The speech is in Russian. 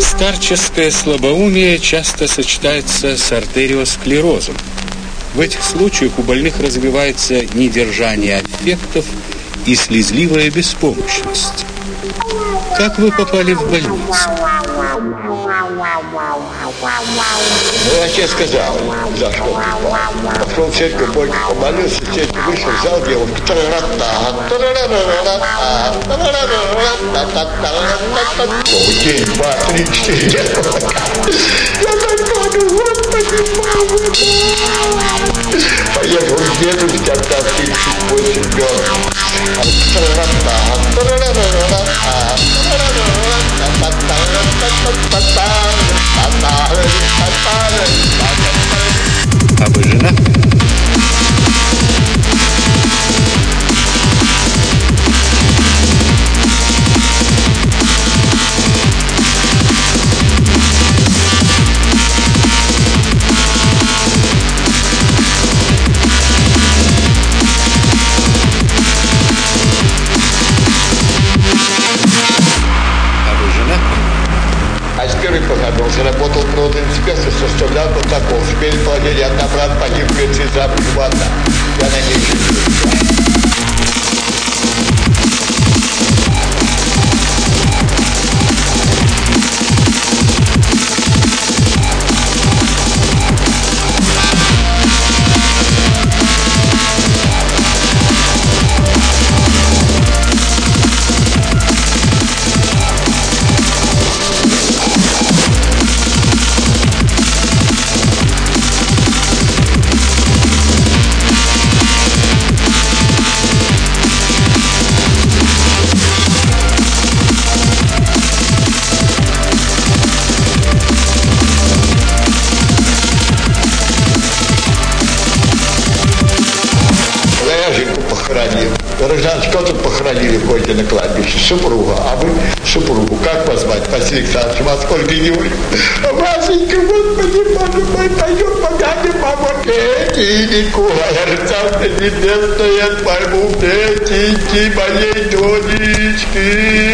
Старческое слабоумие часто сочетается с артериосклерозом. В этих случаях у больных развивается недержание аффектов и слезливая беспомощность. Как вы попали в больницу? Ну, тебе сказал, за что попал. Пошел в церковь, больше помолился, в церковь вышел, взял девушку. День, два, три, четыре. Я так понял, господи, мама. Поехал к дедушке, отдав 38 лет. А Первой погадался, работал природный инспектор, составлял протокол. Теперь положили одна брат погиб запах вода. Я на ней кто тут похоронили ходите на кладбище? Супруга. А вы супругу. Как вас звать? Василий Александрович, вас сколько Георгий? А Васенька, господи, боже мой, пойдем помянем маму Петеньку. Царство небесное, пойму Петеньки, моей донечки.